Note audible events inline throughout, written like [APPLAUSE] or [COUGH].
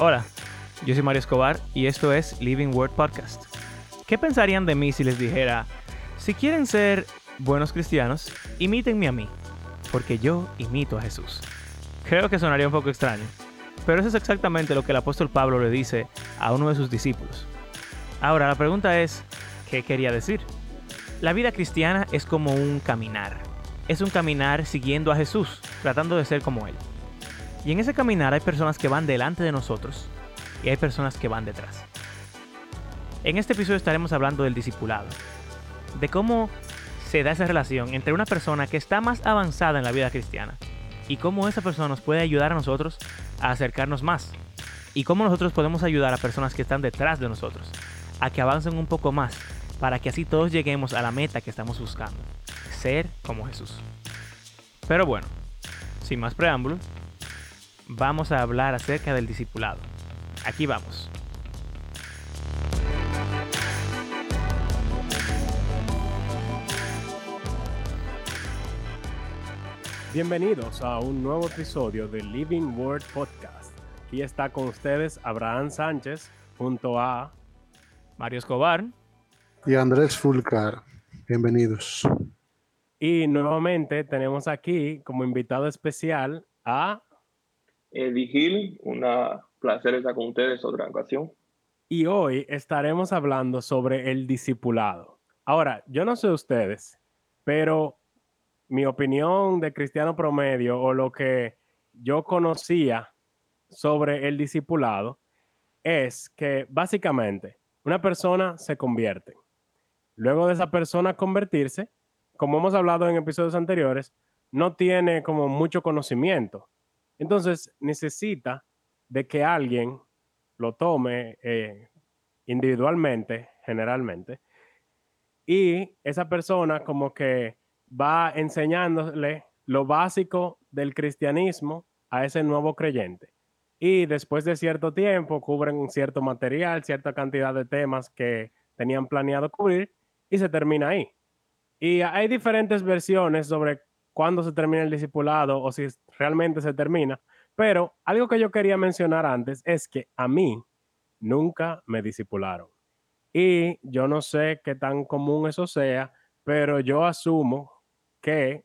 Hola, yo soy Mario Escobar y esto es Living Word Podcast. ¿Qué pensarían de mí si les dijera, si quieren ser buenos cristianos, imítenme a mí, porque yo imito a Jesús? Creo que sonaría un poco extraño, pero eso es exactamente lo que el apóstol Pablo le dice a uno de sus discípulos. Ahora, la pregunta es, ¿qué quería decir? La vida cristiana es como un caminar. Es un caminar siguiendo a Jesús, tratando de ser como Él. Y en ese caminar hay personas que van delante de nosotros y hay personas que van detrás. En este episodio estaremos hablando del discipulado, de cómo se da esa relación entre una persona que está más avanzada en la vida cristiana y cómo esa persona nos puede ayudar a nosotros a acercarnos más y cómo nosotros podemos ayudar a personas que están detrás de nosotros a que avancen un poco más para que así todos lleguemos a la meta que estamos buscando, ser como Jesús. Pero bueno, sin más preámbulos, vamos a hablar acerca del discipulado. Aquí vamos. Bienvenidos a un nuevo episodio de Living Word Podcast. Aquí está con ustedes Abraham Sánchez junto a Mario Escobar y Andrés Fulcar. Bienvenidos. Y nuevamente tenemos aquí como invitado especial a Eddie Gil. Un placer estar con ustedes otra ocasión. Y hoy estaremos hablando sobre el discipulado. Ahora, yo no sé ustedes, pero mi opinión de cristiano promedio o lo que yo conocía sobre el discipulado es que básicamente una persona se convierte. Luego de esa persona convertirse, como hemos hablado en episodios anteriores, no tiene como mucho conocimiento. Entonces necesita de que alguien lo tome eh, individualmente, generalmente, y esa persona como que va enseñándole lo básico del cristianismo a ese nuevo creyente. Y después de cierto tiempo cubren cierto material, cierta cantidad de temas que tenían planeado cubrir y se termina ahí. Y hay diferentes versiones sobre cuándo se termina el discipulado o si realmente se termina, pero algo que yo quería mencionar antes es que a mí nunca me discipularon. Y yo no sé qué tan común eso sea, pero yo asumo que,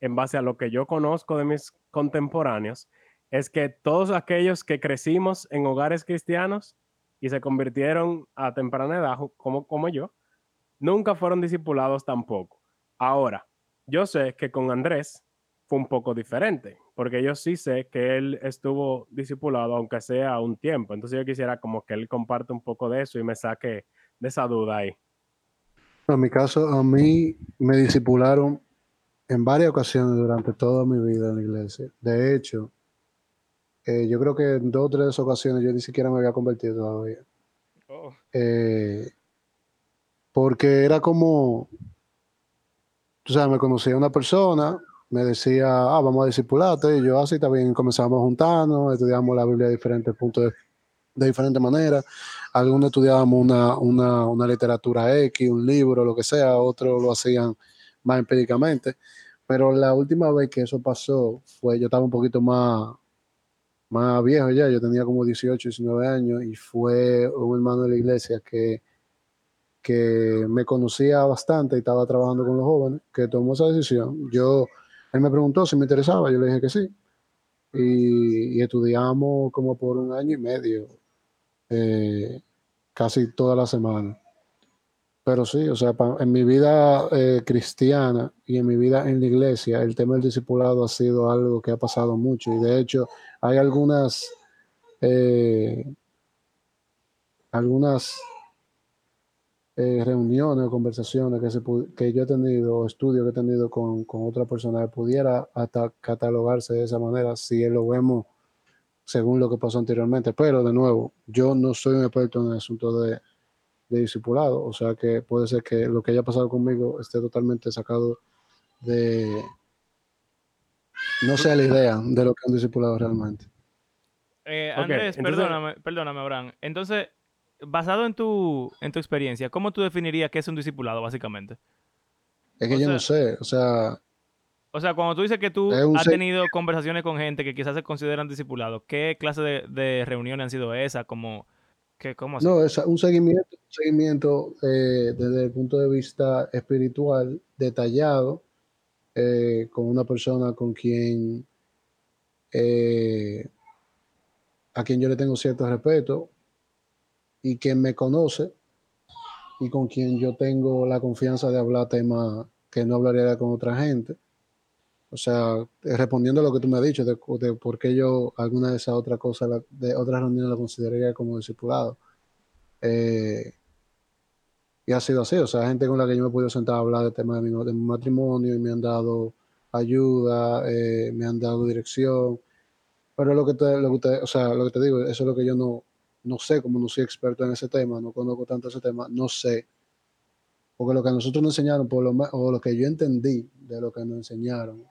en base a lo que yo conozco de mis contemporáneos, es que todos aquellos que crecimos en hogares cristianos y se convirtieron a temprana edad, como, como yo, nunca fueron discipulados tampoco. Ahora, yo sé que con Andrés fue un poco diferente, porque yo sí sé que él estuvo discipulado, aunque sea un tiempo. Entonces yo quisiera como que él comparte un poco de eso y me saque de esa duda ahí. En mi caso, a mí me discipularon en varias ocasiones durante toda mi vida en la iglesia. De hecho, eh, yo creo que en dos o tres ocasiones yo ni siquiera me había convertido todavía. Oh. Eh, porque era como, tú sabes, me conocía una persona, me decía, ah, vamos a discipularte, y yo así también comenzamos a juntarnos, estudiamos la Biblia de diferentes puntos, de, de diferentes maneras. Algunos estudiábamos una, una, una literatura X, un libro, lo que sea, otros lo hacían más empíricamente. Pero la última vez que eso pasó fue, yo estaba un poquito más, más viejo ya, yo tenía como 18, 19 años y fue un hermano de la iglesia que, que me conocía bastante y estaba trabajando con los jóvenes, que tomó esa decisión. Yo, él me preguntó si me interesaba, yo le dije que sí. Y, estudiamos como por un año y medio, eh, casi toda la semana. Pero sí, o sea, en mi vida eh, cristiana y en mi vida en la iglesia, el tema del discipulado ha sido algo que ha pasado mucho. Y de hecho, hay algunas, eh, algunas eh, reuniones o conversaciones que, se, que yo he tenido, estudios que he tenido con, con otra persona que pudiera hasta catalogarse de esa manera si lo vemos según lo que pasó anteriormente. Pero de nuevo, yo no soy un experto en el asunto de de discipulado. O sea que puede ser que lo que haya pasado conmigo esté totalmente sacado de. No sea la idea de lo que han discipulado realmente. Eh, Andrés, perdóname, perdóname, Abraham. Entonces, basado en tu, en tu experiencia, ¿cómo tú definirías qué es un discipulado, básicamente? Es que yo no sé, o sea, O sea, cuando tú dices que tú has tenido conversaciones con gente que quizás se consideran discipulados, ¿qué clase de, de reuniones han sido esas? Como, ¿qué, ¿Cómo así? No, es un seguimiento, un seguimiento eh, desde el punto de vista espiritual detallado eh, con una persona con quien eh, a quien yo le tengo cierto respeto y quien me conoce y con quien yo tengo la confianza de hablar temas que no hablaría con otra gente. O sea, eh, respondiendo a lo que tú me has dicho, de, por qué yo alguna de esas otras cosas, de otras reuniones la consideraría como discipulado. Eh, y ha sido así, o sea, gente con la que yo me he podido sentar a hablar de temas de mi, matrimonio y me han dado ayuda, eh, me han dado dirección. Pero lo que te, lo que o sea, lo que te digo, eso es lo que yo no, no sé, como no soy experto en ese tema, no conozco tanto ese tema, no sé. Porque lo que a nosotros nos enseñaron, por lo, o lo que yo entendí de lo que nos enseñaron,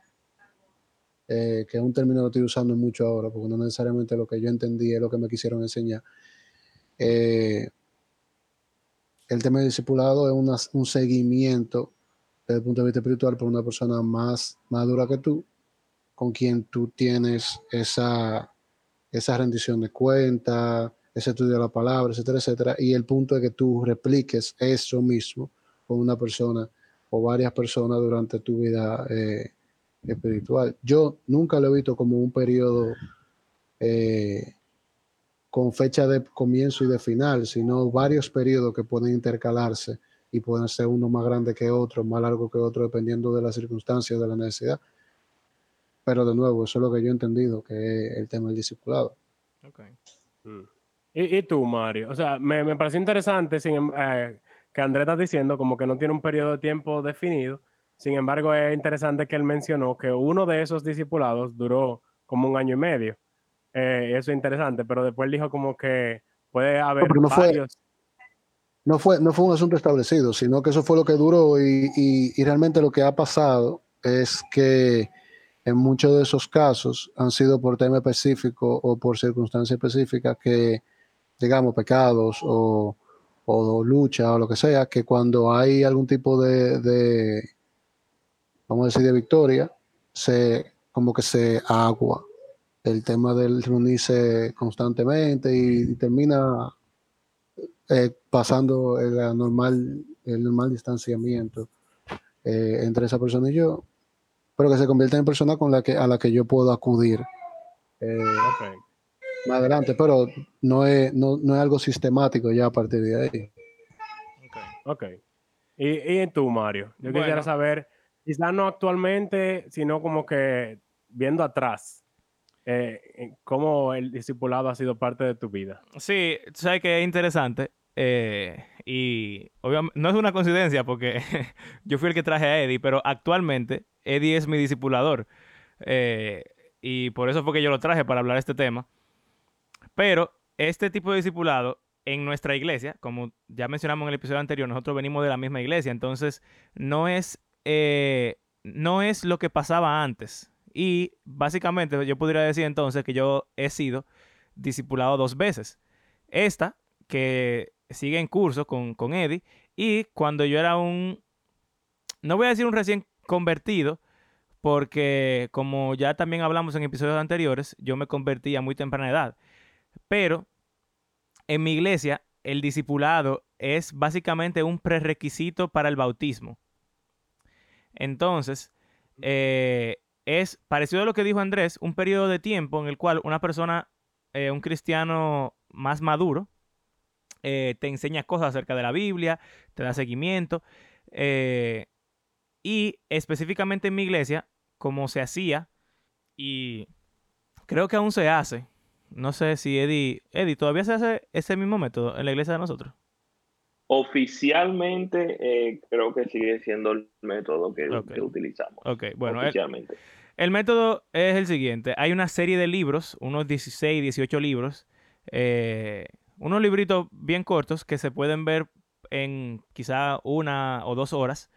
eh, que es un término que estoy usando mucho ahora, porque no necesariamente lo que yo entendí es lo que me quisieron enseñar. Eh, el tema de discipulado es un seguimiento desde el punto de vista espiritual por una persona más madura que tú, con quien tú tienes esa, esa rendición de cuenta, ese estudio de la palabra, etcétera, etcétera. Y el punto es que tú repliques eso mismo con una persona o varias personas durante tu vida eh, espiritual. Yo nunca lo he visto como un periodo eh, con fecha de comienzo y de final, sino varios periodos que pueden intercalarse y pueden ser uno más grande que otro, más largo que otro, dependiendo de las circunstancias, de la necesidad. Pero de nuevo, eso es lo que yo he entendido, que es el tema del discipulado. Ok. Mm. ¿Y, y tú, Mario? O sea, me, me pareció interesante sin, em- eh, que Andrés está diciendo como que no tiene un periodo de tiempo definido. Sin embargo, es interesante que él mencionó que uno de esos discipulados duró como un año y medio. Eh, eso es interesante, pero después él dijo como que puede haber no fue- varios. No fue, no fue un asunto establecido, sino que eso fue lo que duró y, y- y realmente lo que ha pasado es que en muchos de esos casos han sido por tema específico o por circunstancias específicas que, digamos, pecados o, o lucha o lo que sea, que cuando hay algún tipo de, de, vamos a decir, de victoria, se como que se agua el tema del reunirse constantemente y, termina eh, pasando el normal, el normal distanciamiento eh, entre esa persona y yo, pero que se convierte en persona con la que, a la que yo puedo acudir eh. Más adelante, pero no es, no, no es algo sistemático ya a partir de ahí. Ok. ¿Y, y tú, Mario? Yo quisiera Bueno. saber, quizás no actualmente, sino como que viendo atrás, eh, en cómo el discipulado ha sido parte de tu vida. Sí, tú sabes que es interesante. eh, y obviamente no es una coincidencia porque [LAUGHS] yo fui el que traje a Eddie, pero actualmente Eddie es mi discipulador. eh, y por eso fue que yo lo traje para hablar de este tema. Pero este tipo de discipulado en nuestra iglesia, como ya mencionamos en el episodio anterior, nosotros venimos de la misma iglesia, entonces no es, eh, no es lo que pasaba antes. Y básicamente yo podría decir entonces que yo he sido discipulado dos veces. Esta, que sigue en curso con, con Eddie, y cuando yo era un, no voy a decir un recién convertido, porque como ya también hablamos en episodios anteriores, yo me convertí a muy temprana edad. Pero en mi iglesia, el discipulado es básicamente un prerequisito para el bautismo. Entonces, eh, es parecido a lo que dijo Andrés, un periodo de tiempo en el cual una persona, eh, un cristiano más maduro, eh, te enseña cosas acerca de la Biblia, te da seguimiento. y específicamente en mi iglesia, como se hacía, y creo que aún se hace. No sé si Eddie, Eddie, ¿todavía se hace ese mismo método en la iglesia de nosotros? Oficialmente, eh, creo que sigue siendo el método que, utilizamos. Ok, bueno, el, oficialmente. el método es el siguiente. Hay una serie de libros, unos 16, 18 libros, eh, unos libritos bien cortos que se pueden ver en quizá una o dos horas.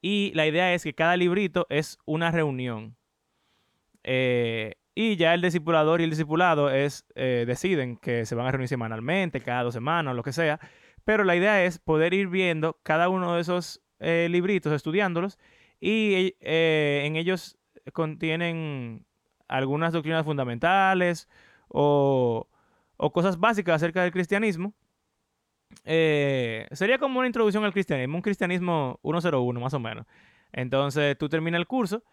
Y la idea es que cada librito es una reunión. Eh, y ya el discipulador y el discipulado es, eh, deciden que se van a reunir semanalmente, cada dos semanas, lo que sea. Pero la idea es poder ir viendo cada uno de esos eh, libritos, estudiándolos, y eh, en ellos contienen algunas doctrinas fundamentales o, o cosas básicas acerca del cristianismo. Eh, sería como una introducción al cristianismo, un cristianismo 101 más o menos. Entonces tú terminas el curso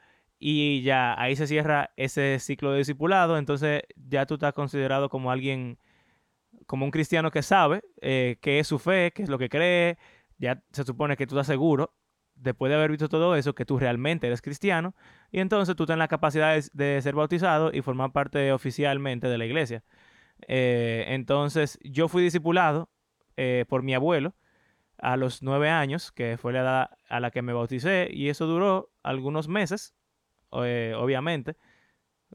y ya ahí se cierra ese ciclo de discipulado, entonces ya tú estás considerado como alguien, como un cristiano que sabe eh, qué es su fe, qué es lo que cree, ya se supone que tú estás seguro, después de haber visto todo eso, que tú realmente eres cristiano, y entonces tú tienes la capacidad de, ser bautizado y formar parte oficialmente de la iglesia. Eh, entonces yo fui discipulado eh, por mi abuelo a los nueve años, que fue la edad a la que me bauticé, y eso duró algunos meses, eh, obviamente.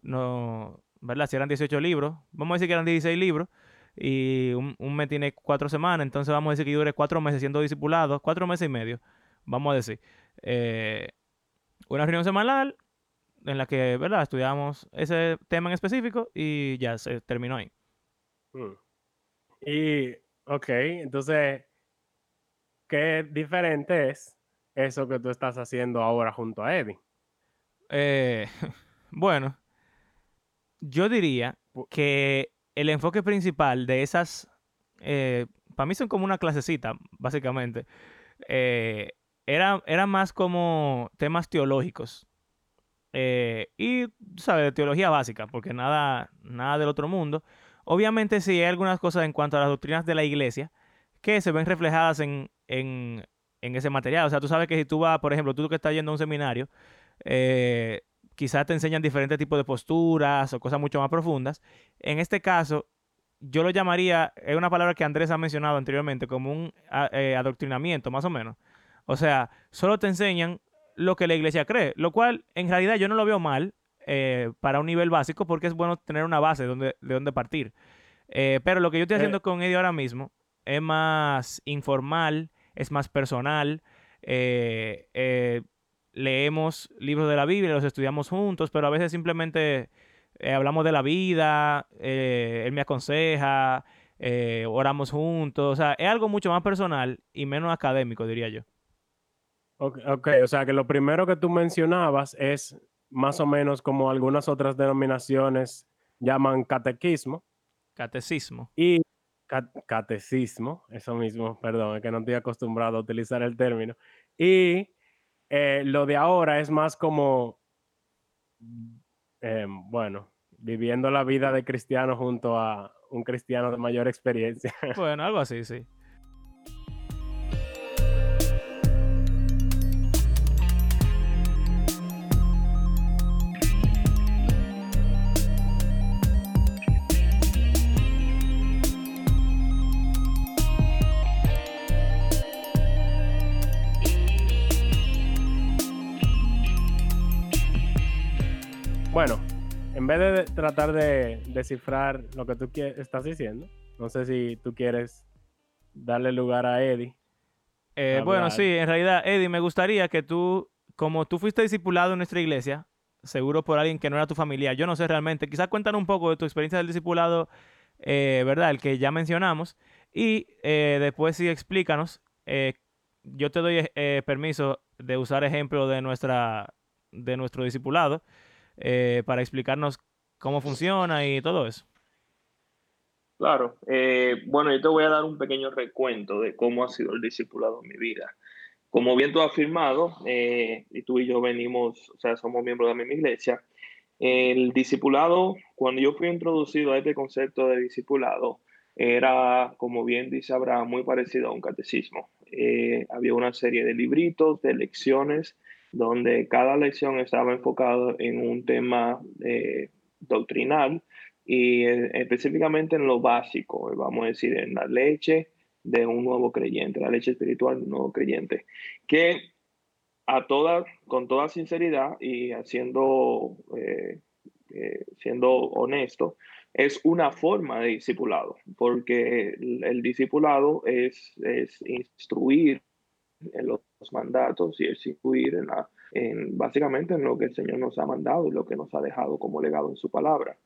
No, ¿verdad? Si eran 18 libros, vamos a decir que eran 16 libros, y un, mes tiene cuatro semanas, entonces vamos a decir que yo duré cuatro meses siendo discipulado, cuatro meses y medio, vamos a decir. Eh, una reunión semanal en la que, ¿verdad? Estudiamos ese tema en específico y ya se terminó ahí. Hmm. Y, ok, entonces, ¿qué diferente es eso que tú estás haciendo ahora junto a Eddie? Eh, [LAUGHS] bueno, yo diría que el enfoque principal de esas, eh, para mí son como una clasecita, básicamente, eh, era, era, más como temas teológicos. y, ¿sabes? Teología básica, porque nada, nada del otro mundo. Obviamente sí hay algunas cosas en cuanto a las doctrinas de la iglesia que se ven reflejadas en, en, en ese material. O sea, tú sabes que si tú vas, por ejemplo, tú que estás yendo a un seminario, eh, quizás te enseñan diferentes tipos de posturas o cosas mucho más profundas. En este caso, yo lo llamaría, es una palabra que Andrés ha mencionado anteriormente, como un eh, adoctrinamiento, más o menos. O sea, solo te enseñan lo que la iglesia cree, lo cual en realidad yo no lo veo mal eh, para un nivel básico porque es bueno tener una base de donde, de donde partir. pero lo que yo estoy haciendo con Eddie ahora mismo es más informal, es más personal. Eh, leemos libros de la Biblia, los estudiamos juntos, pero a veces simplemente eh, hablamos de la vida, eh, él me aconseja, eh, oramos juntos, o sea, es algo mucho más personal y menos académico, diría yo. Ok, okay. o sea que lo primero que tú mencionabas es más o menos como algunas otras denominaciones llaman catequismo. Catecismo. Y catecismo, eso mismo, perdón, es que no estoy acostumbrado a utilizar el término. Y eh, lo de ahora es más como, em, bueno, viviendo la vida de cristiano junto a un cristiano de mayor experiencia. Bueno, algo así, sí. De tratar de descifrar lo que tú estás diciendo, no sé si tú quieres darle lugar a Eddie. Eh, bueno, sí, en realidad, Eddie, me gustaría que tú, como tú fuiste discipulado en nuestra iglesia, seguro por alguien que no era tu familia, yo no sé realmente, quizás cuéntanos un poco de tu experiencia del discipulado, eh, ¿verdad? El que ya mencionamos, y eh, después sí explícanos, yo te doy permiso de usar ejemplo de, nuestra, de nuestro discipulado, eh, para explicarnos cómo funciona y todo eso. Claro, eh, bueno, yo te voy a dar un pequeño recuento de cómo ha sido el discipulado en mi vida. Como bien tú has afirmado, eh, y tú y yo venimos, o sea, somos miembros de la misma iglesia, el discipulado, cuando yo fui introducido a este concepto de discipulado, era, como bien dice Abraham, muy parecido a un catecismo. había una serie de libritos, de lecciones donde cada lección estaba enfocada en un tema eh, doctrinal y eh, específicamente en lo básico, vamos a decir, en la leche de un nuevo creyente, la leche espiritual de un nuevo creyente, que a toda, con toda sinceridad y haciendo, eh, siendo honesto, es una forma de discipulado, porque el, discipulado es, es instruir en los mandatos y es incluir en la, en, básicamente en lo que el Señor nos ha mandado y lo que nos ha dejado como legado en su palabra.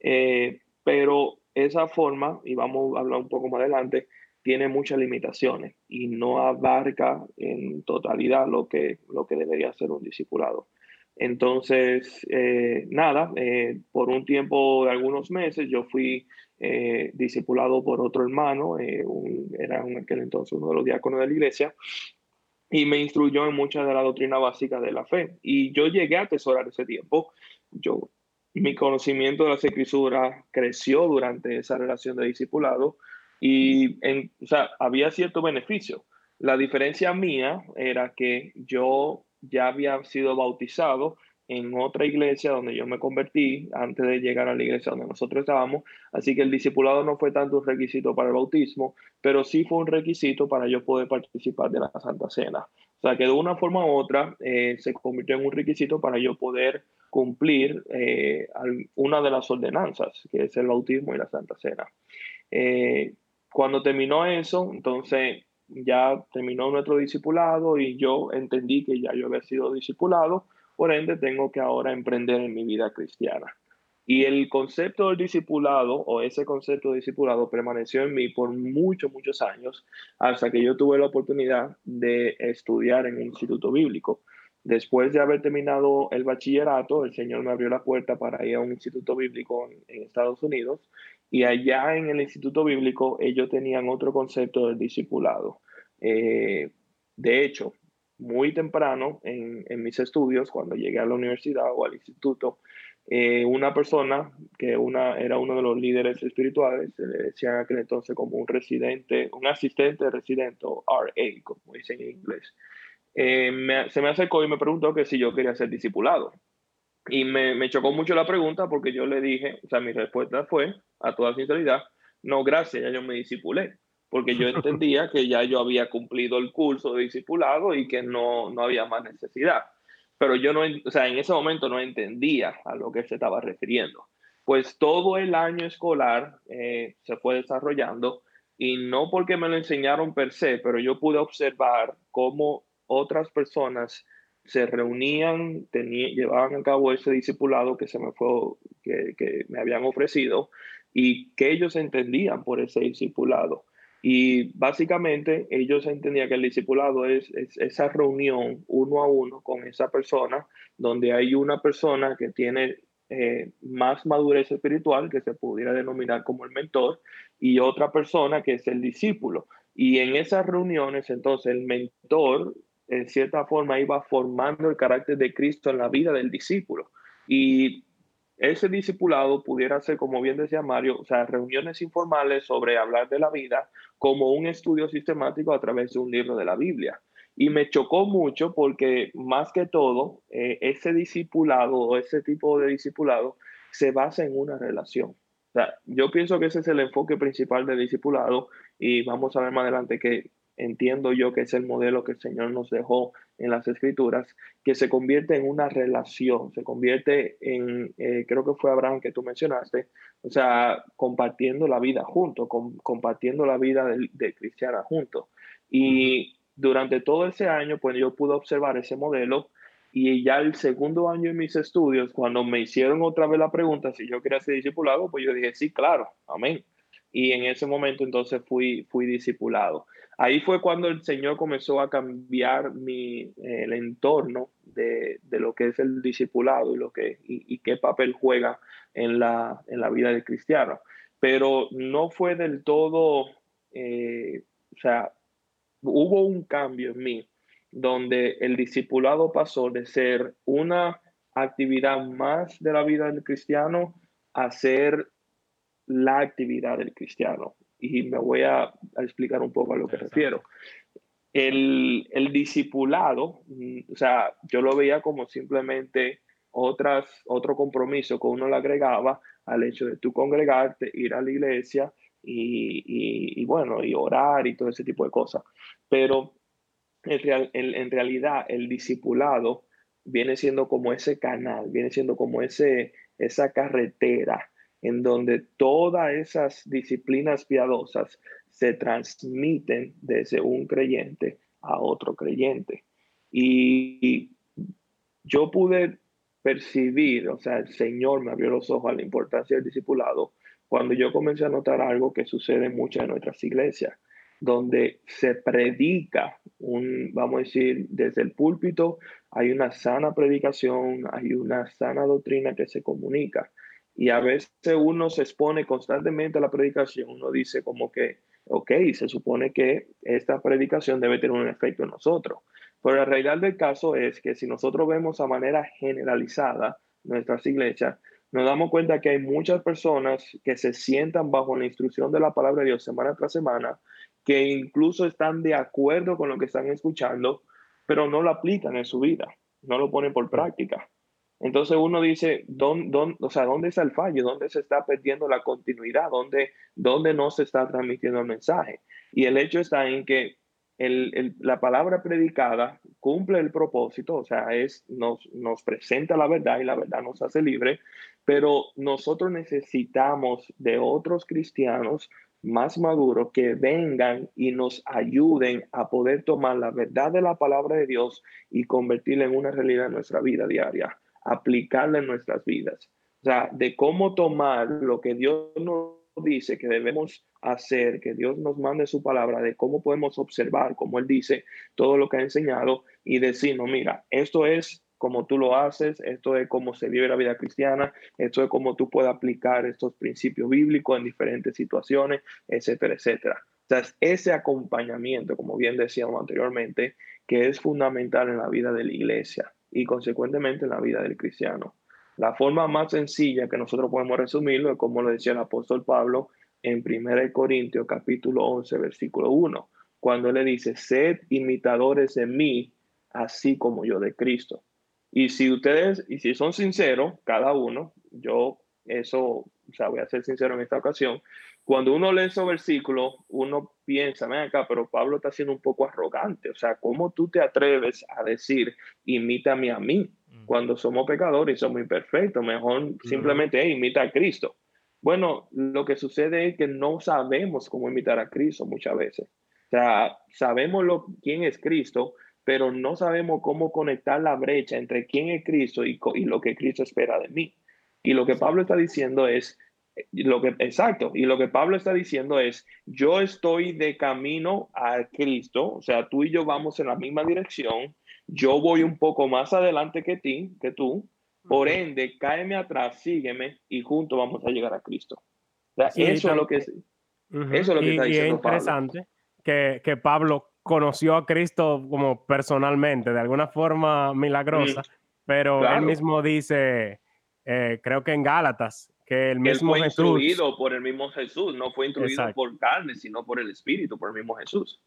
Eh, pero esa forma, y vamos a hablar un poco más adelante, tiene muchas limitaciones y no abarca en totalidad lo que, lo que debería ser un discipulado. Entonces, eh, nada, eh, por un tiempo de algunos meses yo fui eh, discipulado por otro hermano, era en aquel entonces uno de los diáconos de la iglesia, y me instruyó en mucha de la doctrina básica de la fe. Y yo llegué a atesorar ese tiempo. Yo, mi conocimiento de las escrituras creció durante esa relación de discipulado y en, o sea, había cierto beneficio. La diferencia mía era que yo ya había sido bautizado en otra iglesia donde yo me convertí antes de llegar a la iglesia donde nosotros estábamos. Así que el discipulado no fue tanto un requisito para el bautismo, pero sí fue un requisito para yo poder participar de la Santa Cena. O sea que de una forma u otra eh, se convirtió en un requisito para yo poder cumplir eh, una de las ordenanzas, que es el bautismo y la Santa Cena. Eh, cuando terminó eso, entonces ya terminó nuestro discipulado y yo entendí que ya yo había sido discipulado, por ende tengo que ahora emprender en mi vida cristiana. Y el concepto del discipulado o ese concepto de discipulado permaneció en mí por muchos, muchos años hasta que yo tuve la oportunidad de estudiar en un instituto bíblico. Después de haber terminado el bachillerato, el Señor me abrió la puerta para ir a un instituto bíblico en, Estados Unidos y allá en el instituto bíblico ellos tenían otro concepto del discipulado. Eh, de hecho, muy temprano en, mis estudios, cuando llegué a la universidad o al instituto, eh, una persona que una, era uno de los líderes espirituales, se le decía aquel entonces como un residente, un asistente residente, RA, como dicen en inglés, eh, se me acercó y me preguntó que si yo quería ser discipulado. Y me, me, chocó mucho la pregunta porque yo le dije, o sea, mi respuesta fue, a toda sinceridad, no, gracias, ya yo me disipulé porque yo entendía que ya yo había cumplido el curso de discipulado y que no, no había más necesidad. Pero yo no, o sea, en ese momento no entendía a lo que se estaba refiriendo. Pues todo el año escolar eh, se fue desarrollando y no porque me lo enseñaron per se, pero yo pude observar cómo otras personas se reunían, llevaban a cabo ese discipulado que se me fue, que, que me habían ofrecido y que ellos entendían por ese discipulado. Y básicamente ellos entendían que el discipulado es, esa reunión uno a uno con esa persona, donde hay una persona que tiene eh, más madurez espiritual, que se pudiera denominar como el mentor, y otra persona que es el discípulo. Y en esas reuniones, entonces, el mentor, en cierta forma, iba formando el carácter de Cristo en la vida del discípulo. Y ese discipulado pudiera ser, como bien decía Mario, o sea, reuniones informales sobre hablar de la vida como un estudio sistemático a través de un libro de la Biblia. Y me chocó mucho porque más que todo, eh, ese discipulado o ese tipo de discipulado se basa en una relación. O sea, yo pienso que ese es el enfoque principal del discipulado y vamos a ver más adelante que entiendo yo que es el modelo que el Señor nos dejó en las escrituras, que se convierte en una relación, se convierte en, eh, creo que fue Abraham que tú mencionaste, o sea, compartiendo la vida junto, compartiendo la vida de, cristiana junto. Y durante todo ese año, pues yo pude observar ese modelo y ya el segundo año en mis estudios, cuando me hicieron otra vez la pregunta si yo quería ser discipulado, pues yo dije, sí, claro, amén. Y en ese momento entonces fui, fui discipulado. Ahí fue cuando el Señor comenzó a cambiar mi, el entorno de, de, lo que es el discipulado y, lo que, y, qué papel juega en la, en la, vida del cristiano. Pero no fue del todo, eh, o sea, hubo un cambio en mí donde el discipulado pasó de ser una actividad más de la vida del cristiano a ser la actividad del cristiano y me voy a, explicar un poco a lo que refiero. El, el, discipulado, mm, o sea, yo lo veía como simplemente otras, otro compromiso que uno le agregaba al hecho de tú congregarte, ir a la iglesia y, y, bueno, y orar y todo ese tipo de cosas. Pero en, real, en, realidad el discipulado viene siendo como ese canal, viene siendo como ese, esa carretera en donde todas esas disciplinas piadosas se transmiten desde un creyente a otro creyente. Y yo pude percibir, o sea, el Señor me abrió los ojos a la importancia del discipulado cuando yo comencé a notar algo que sucede en nuestras iglesias. donde se predica un, vamos a decir, desde el púlpito, hay una sana predicación, hay una sana doctrina que se comunica. Y a veces uno se expone constantemente a la predicación, uno dice como que, ok, se supone que esta predicación debe tener un efecto en nosotros. Pero la realidad del caso es que si nosotros vemos a manera generalizada nuestras iglesias, nos damos cuenta que hay muchas personas que se sientan bajo la instrucción de la palabra de Dios semana tras semana, que incluso están de acuerdo con lo que están escuchando, pero no lo aplican en su vida, no lo ponen por práctica. Entonces uno dice, ¿dónde, o sea, ¿dónde está el fallo? ¿Dónde se está perdiendo la continuidad? ¿Dónde, ¿Dónde no se está transmitiendo el mensaje? Y el hecho está en que la palabra predicada cumple el propósito, o sea, es, nos, nos presenta la verdad y la verdad nos hace libre, pero nosotros necesitamos de otros cristianos más maduros que vengan y nos ayuden a poder tomar la verdad de la palabra de Dios y convertirla en una realidad en nuestra vida diaria, aplicarla en nuestras vidas. O sea, de cómo tomar lo que Dios nos dice que debemos hacer, que Dios nos mande su palabra, de cómo podemos observar, como Él dice, todo lo que ha enseñado y decir, no, mira, esto es como tú lo haces, esto es cómo se vive la vida cristiana, esto es cómo tú puedes aplicar estos principios bíblicos en diferentes situaciones, etcétera, etcétera. O sea, es ese acompañamiento, como bien decíamos anteriormente, que es fundamental en la vida de la iglesia y consecuentemente en la vida del cristiano. La forma más sencilla que nosotros podemos resumirlo es como lo decía el apóstol Pablo en 1 Corintios capítulo 11, versículo 1, cuando le dice, sed imitadores de mí, así como yo de Cristo. Y si ustedes, y si son sinceros, cada uno, yo eso, o sea, voy a ser sincero en esta ocasión, cuando uno lee esos versículos, uno piensa, ven acá, pero Pablo está siendo un poco arrogante, o sea, ¿cómo tú te atreves a decir, imítame a mí? Cuando somos pecadores y somos imperfectos, mejor simplemente imita a Cristo. Bueno, lo que sucede es que no sabemos cómo imitar a Cristo muchas veces. O sea, sabemos lo, quién es Cristo, pero no sabemos cómo conectar la brecha entre quién es Cristo y, y lo que Cristo espera de mí. Y lo que Pablo está diciendo es, lo que, exacto, y lo que Pablo está diciendo es, yo estoy de camino a Cristo, o sea, tú y yo vamos en la misma dirección, yo voy un poco más adelante que ti, que tú, por ende, cáeme atrás, sígueme y juntos vamos a llegar a Cristo. eso, es lo que, eso es lo que está diciendo. es interesante Que, que, Pablo conoció a Cristo como personalmente, de alguna forma milagrosa, pero él mismo dice, eh, creo que en Gálatas, que el mismo él fue instruido por el mismo Jesús, no fue instruido por carne, sino por el Espíritu, por el mismo Jesús.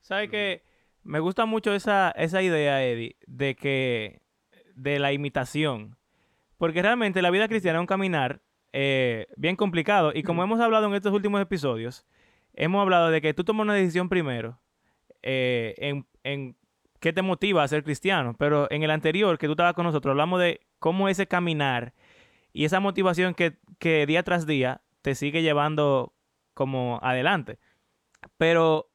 ¿Sabe que Me gusta mucho esa, esa idea, Eddie, de que de la imitación. Porque realmente la vida cristiana es un caminar eh, bien complicado. Y como hemos hablado en estos últimos episodios, hemos hablado de que tú tomas una decisión primero eh, en, en qué te motiva a ser cristiano. Pero en el anterior, que tú estabas con nosotros, hablamos de cómo ese caminar y esa motivación que, que día tras día te sigue llevando como adelante. Pero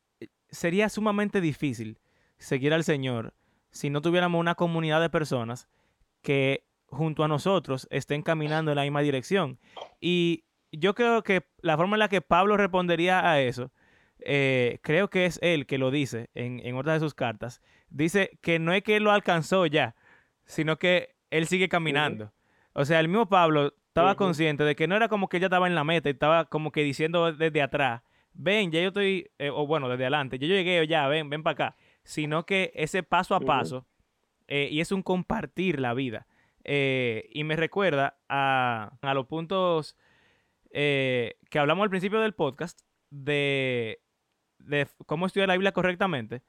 sería sumamente difícil seguir al Señor si no tuviéramos una comunidad de personas que junto a nosotros estén caminando en la misma dirección. Y yo creo que la forma en la que Pablo respondería a eso, eh, creo que es él que lo dice en, en otra de sus cartas. Dice que no es que él lo alcanzó ya, sino que él sigue caminando. O sea, el mismo Pablo estaba consciente de que no era como que ya estaba en la meta, estaba como que diciendo desde atrás, ven, ya yo estoy, eh, o bueno, desde adelante, yo llegué ya, ven, ven para acá. Sino que ese paso a paso, eh, y es un compartir la vida. Eh, y me recuerda a, los puntos que hablamos al principio del podcast de, de cómo estudiar la Biblia correctamente.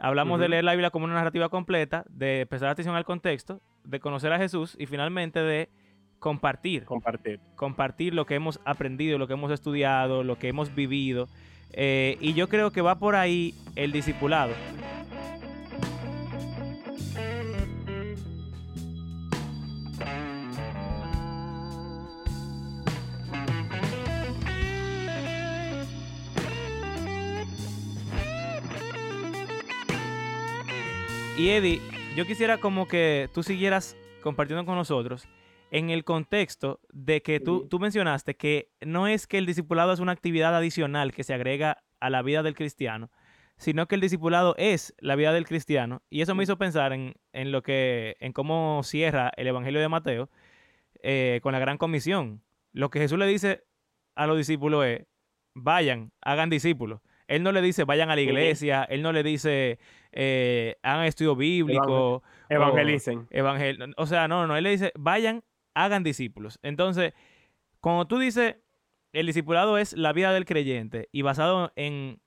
Hablamos de leer la Biblia como una narrativa completa, de prestar atención al contexto, de conocer a Jesús y finalmente de compartir. Compartir. Compartir lo que hemos aprendido, lo que hemos estudiado, lo que hemos vivido. Eh, y yo creo que va por ahí el discipulado. Y Eddie, yo quisiera como que tú siguieras compartiendo con nosotros en el contexto de que tú, tú mencionaste que no es que el discipulado es una actividad adicional que se agrega a la vida del cristiano, sino que el discipulado es la vida del cristiano. Y eso me hizo pensar en, lo que, en cómo cierra el Evangelio de Mateo eh, con la gran comisión. Lo que Jesús le dice a los discípulos es, vayan, hagan discípulos. Él no le dice vayan a la iglesia, él no le dice eh, hagan estudio bíblico. Evangelicen. O, o sea, no, no, él le dice vayan, hagan discípulos. Entonces, cuando tú dices el discipulado es la vida del creyente y basado en,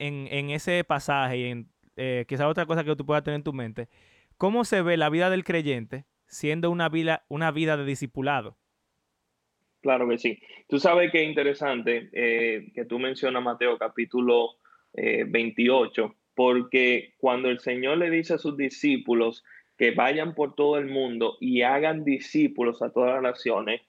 en, ese pasaje y en eh, quizás otra cosa que tú puedas tener en tu mente, ¿cómo se ve la vida del creyente siendo una vida, una vida de discipulado? Claro que sí. Tú sabes que es interesante eh, que tú mencionas Mateo capítulo 28, eh, porque cuando el Señor le dice a sus discípulos que vayan por todo el mundo y hagan discípulos a todas las naciones,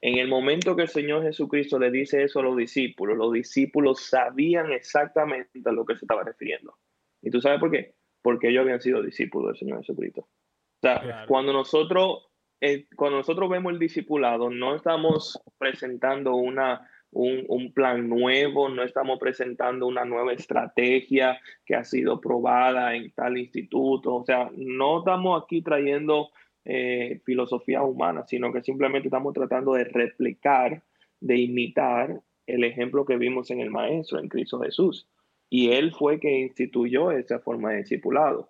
en el momento que el Señor Jesucristo le dice eso a los discípulos, los discípulos sabían exactamente a lo que se estaba refiriendo. ¿Y tú sabes por qué? Porque ellos habían sido discípulos del Señor Jesucristo. O sea, cuando nosotros eh, cuando nosotros vemos el discipulado, no estamos presentando una, un, plan nuevo, no estamos presentando una nueva estrategia que ha sido probada en tal instituto, o sea, no estamos aquí trayendo eh, filosofía humana, sino que simplemente estamos tratando de replicar, de imitar el ejemplo que vimos en el Maestro, en Cristo Jesús. Y él fue que instituyó esa forma de discipulado.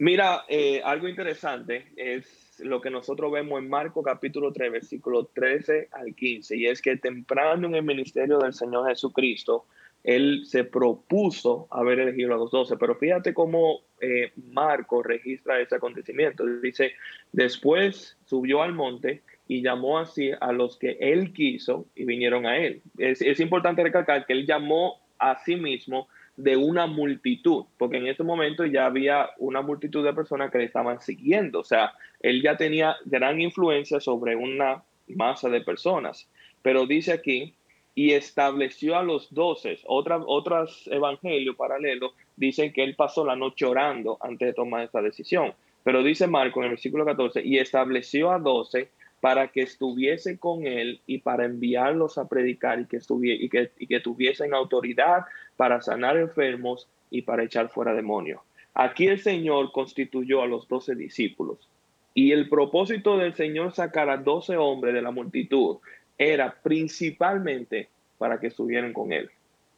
Mira, eh, algo interesante es lo que nosotros vemos en Marco capítulo 3, versículo 13 al 15, y es que temprano en el ministerio del Señor Jesucristo, él se propuso haber elegido a los doce, pero fíjate cómo eh, Marco registra ese acontecimiento. Dice, después subió al monte y llamó así a los que él quiso y vinieron a él. Es, es importante recalcar que él llamó a sí mismo de una multitud, porque en ese momento ya había una multitud de personas que le estaban siguiendo, o sea, él ya tenía gran influencia sobre una masa de personas, pero dice aquí, y estableció a los doce, Otra, otros evangelios paralelos dicen que él pasó la noche orando antes de tomar esta decisión, pero dice Marco en el versículo 14, y estableció a doce para que estuviese con él y para enviarlos a predicar y que, y que, y que tuviesen autoridad para sanar enfermos y para echar fuera demonios. Aquí el Señor constituyó a los doce discípulos y el propósito del Señor sacar a doce hombres de la multitud era principalmente para que estuvieran con Él,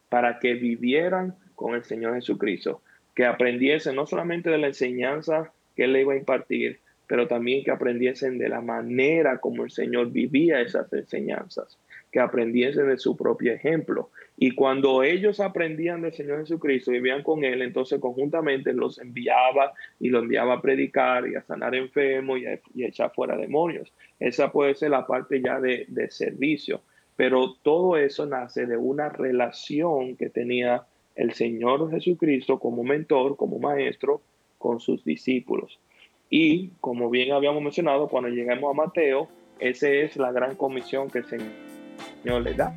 para que vivieran con el Señor Jesucristo, que aprendiesen no solamente de la enseñanza que Él le iba a impartir, pero también que aprendiesen de la manera como el Señor vivía esas enseñanzas, que aprendiesen de su propio ejemplo. Y cuando ellos aprendían del Señor Jesucristo, vivían con Él, entonces conjuntamente los enviaba y los enviaba a predicar y a sanar enfermos y a, echar fuera demonios. Esa puede ser la parte ya de, de servicio. Pero todo eso nace de una relación que tenía el Señor Jesucristo como mentor, como maestro, con sus discípulos. Y como bien habíamos mencionado, cuando lleguemos a Mateo, esa es la gran comisión que el Señor le da.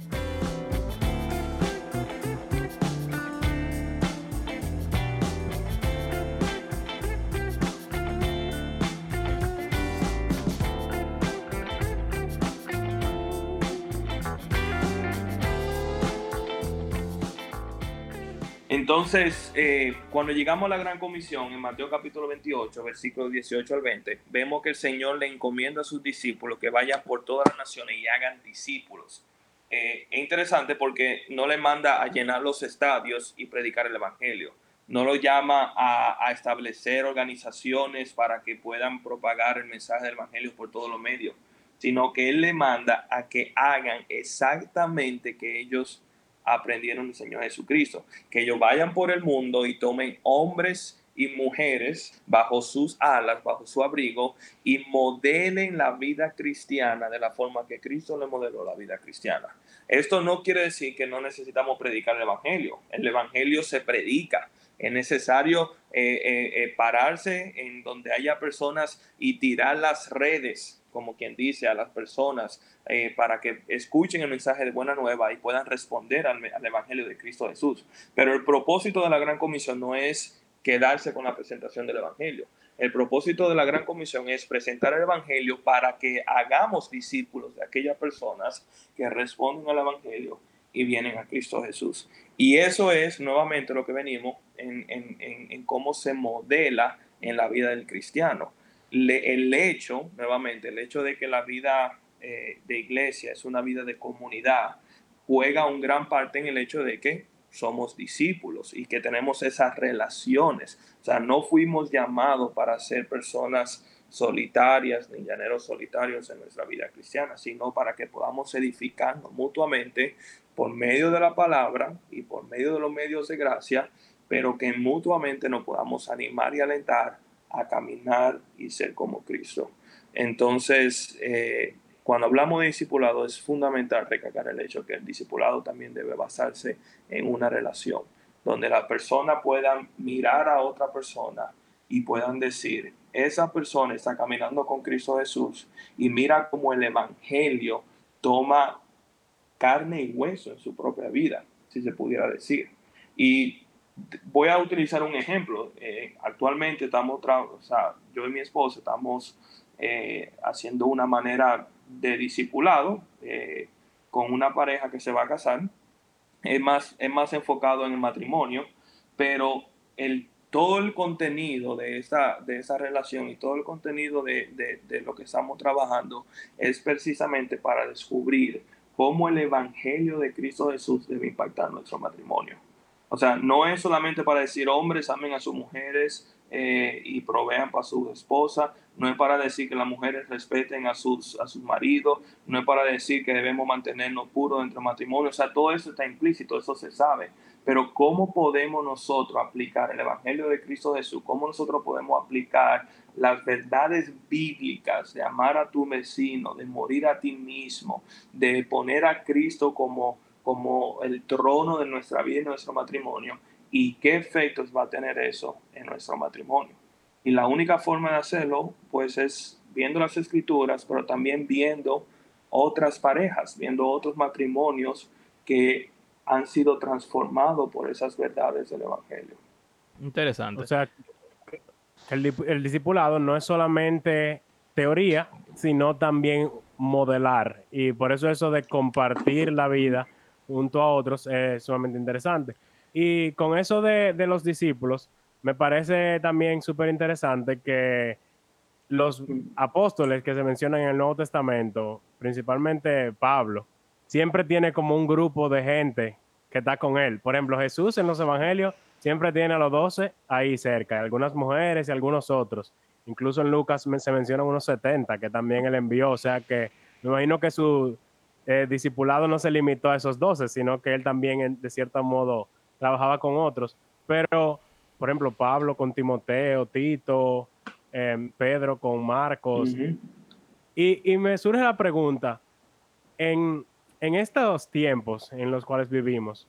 Entonces, eh, cuando llegamos a la gran comisión en Mateo capítulo 28, versículos 18 al 20, vemos que el Señor le encomienda a sus discípulos que vayan por todas las naciones y hagan discípulos. Eh, es interesante porque no le manda a llenar los estadios y predicar el Evangelio. No lo llama a, a establecer organizaciones para que puedan propagar el mensaje del Evangelio por todos los medios, sino que Él le manda a que hagan exactamente que ellos aprendieron del Señor Jesucristo. Que ellos vayan por el mundo y tomen hombres y mujeres bajo sus alas, bajo su abrigo, y modelen la vida cristiana de la forma que Cristo le modeló la vida cristiana. Esto no quiere decir que no necesitamos predicar el Evangelio. El Evangelio se predica. Es necesario eh, eh, eh, pararse en donde haya personas y tirar las redes como quien dice, a las personas eh, para que escuchen el mensaje de buena nueva y puedan responder al, Evangelio de Cristo Jesús. Pero el propósito de la Gran Comisión no es quedarse con la presentación del Evangelio. El propósito de la Gran Comisión es presentar el Evangelio para que hagamos discípulos de aquellas personas que responden al Evangelio y vienen a Cristo Jesús. Y eso es nuevamente lo que venimos en, cómo se modela en la vida del cristiano. El hecho, nuevamente, el hecho de que la vida eh, de iglesia es una vida de comunidad, juega un gran parte en el hecho de que somos discípulos y que tenemos esas relaciones. O sea, no fuimos llamados para ser personas solitarias ni llaneros solitarios en nuestra vida cristiana, sino para que podamos edificarnos mutuamente por medio de la palabra y por medio de los medios de gracia, pero que mutuamente nos podamos animar y alentar a caminar y ser como Cristo. Entonces, eh, cuando hablamos de discipulado es fundamental recalcar el hecho que el discipulado también debe basarse en una relación, donde la persona pueda mirar a otra persona y puedan decir, esa persona está caminando con Cristo Jesús y mira cómo el Evangelio toma carne y hueso en su propia vida, si se pudiera decir. Y voy a utilizar un ejemplo. Eh, actualmente estamos, o sea, yo y mi esposa estamos eh, haciendo una manera de discipulado eh, con una pareja que se va a casar. Es más, es más enfocado en el matrimonio, pero el, todo el contenido de esa, de esa relación y todo el contenido de, de, de lo que estamos trabajando es precisamente para descubrir cómo el Evangelio de Cristo Jesús debe impactar nuestro matrimonio. O sea, no es solamente para decir hombres amen a sus mujeres eh, y provean para su esposa, no es para decir que las mujeres respeten a sus, a sus maridos, no es para decir que debemos mantenernos puros dentro del matrimonio, o sea, todo eso está implícito, eso se sabe, pero ¿cómo podemos nosotros aplicar el Evangelio de Cristo Jesús? ¿Cómo nosotros podemos aplicar las verdades bíblicas de amar a tu vecino, de morir a ti mismo, de poner a Cristo como, como el trono de nuestra vida y nuestro matrimonio? ¿Y qué efectos va a tener eso en nuestro matrimonio? Y la única forma de hacerlo, pues, es viendo las escrituras, pero también viendo otras parejas, viendo otros matrimonios que han sido transformados por esas verdades del Evangelio. Interesante. O sea, el, el discipulado no es solamente teoría, sino también modelar. Y por eso eso de compartir la vida junto a otros es sumamente interesante. Y con eso de, de los discípulos, me parece también súper interesante que los apóstoles que se mencionan en el Nuevo Testamento, principalmente Pablo, siempre tiene como un grupo de gente que está con él. Por ejemplo, Jesús en los evangelios siempre tiene a los doce ahí cerca, algunas mujeres y algunos otros. Incluso en Lucas se mencionan unos 70 que también él envió, o sea que me imagino que su eh, discipulado no se limitó a esos doce, sino que él también de cierto modo trabajaba con otros. Pero por ejemplo, Pablo con Timoteo, Tito, em, Pedro con Marcos. y, me surge la pregunta, en, estos tiempos en los cuales vivimos,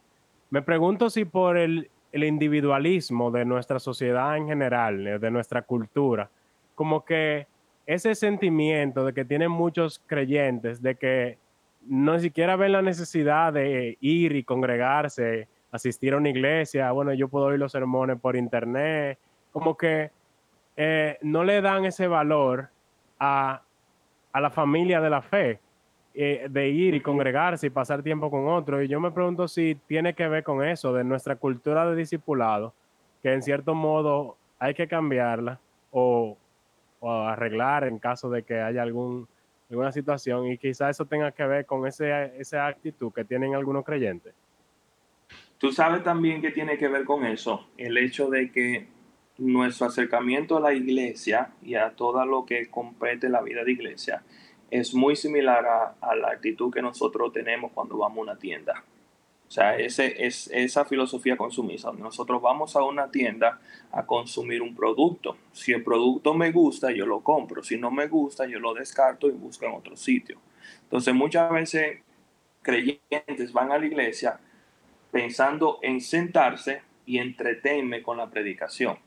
me pregunto si por el, el individualismo de nuestra sociedad en general, eh, de nuestra cultura, como que ese sentimiento de que tienen muchos creyentes, de que no siquiera ven la necesidad de ir y congregarse asistir a una iglesia, bueno, yo puedo oír los sermones por internet, como que eh, no le dan ese valor a, la familia de la fe, eh, de ir y congregarse y pasar tiempo con otros. Y yo me pregunto si tiene que ver con eso, de nuestra cultura de discipulado, que en cierto modo hay que cambiarla o, arreglar en caso de que haya algún, alguna situación y quizá eso tenga que ver con ese, esa actitud que tienen algunos creyentes. Tú sabes también que tiene que ver con eso, el hecho de que nuestro acercamiento a la iglesia y a todo lo que compete la vida de iglesia es muy similar a, la actitud que nosotros tenemos cuando vamos a una tienda. O sea, ese, es esa filosofía consumista, nosotros vamos a una tienda a consumir un producto. Si el producto me gusta, yo lo compro. Si no me gusta, yo lo descarto y busco en otro sitio. Entonces, muchas veces creyentes van a la iglesia pensando en sentarse y entretenerme con la predicación.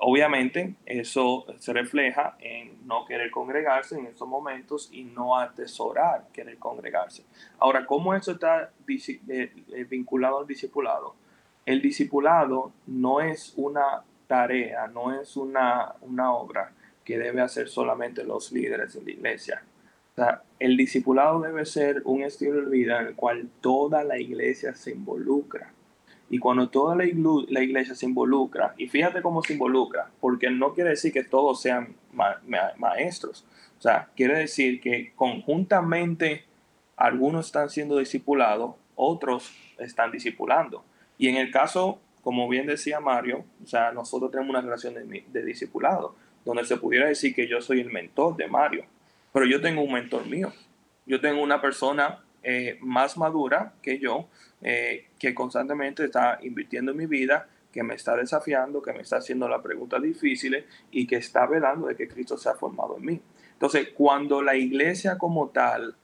Obviamente eso se refleja en no querer congregarse en estos momentos y no atesorar querer congregarse. Ahora, ¿cómo eso está eh, eh, vinculado al discipulado? El discipulado no es una tarea, no es una, una obra que debe hacer solamente los líderes de la iglesia. el discipulado debe ser un estilo de vida en el cual toda la iglesia se involucra. Y cuando toda la, iglesia se involucra, y fíjate cómo se involucra, porque no quiere decir que todos sean maestros. O sea, quiere decir que conjuntamente algunos están siendo discipulados, otros están discipulando. Y en el caso, como bien decía Mario, o sea, nosotros tenemos una relación de, de discipulado, donde se pudiera decir que yo soy el mentor de Mario, pero yo tengo un mentor mío. Yo tengo una persona eh, más madura que yo, eh, que constantemente está invirtiendo en mi vida, que me está desafiando, que me está haciendo las preguntas difíciles y que está velando de que Cristo se ha formado en mí. Entonces, cuando la iglesia como tal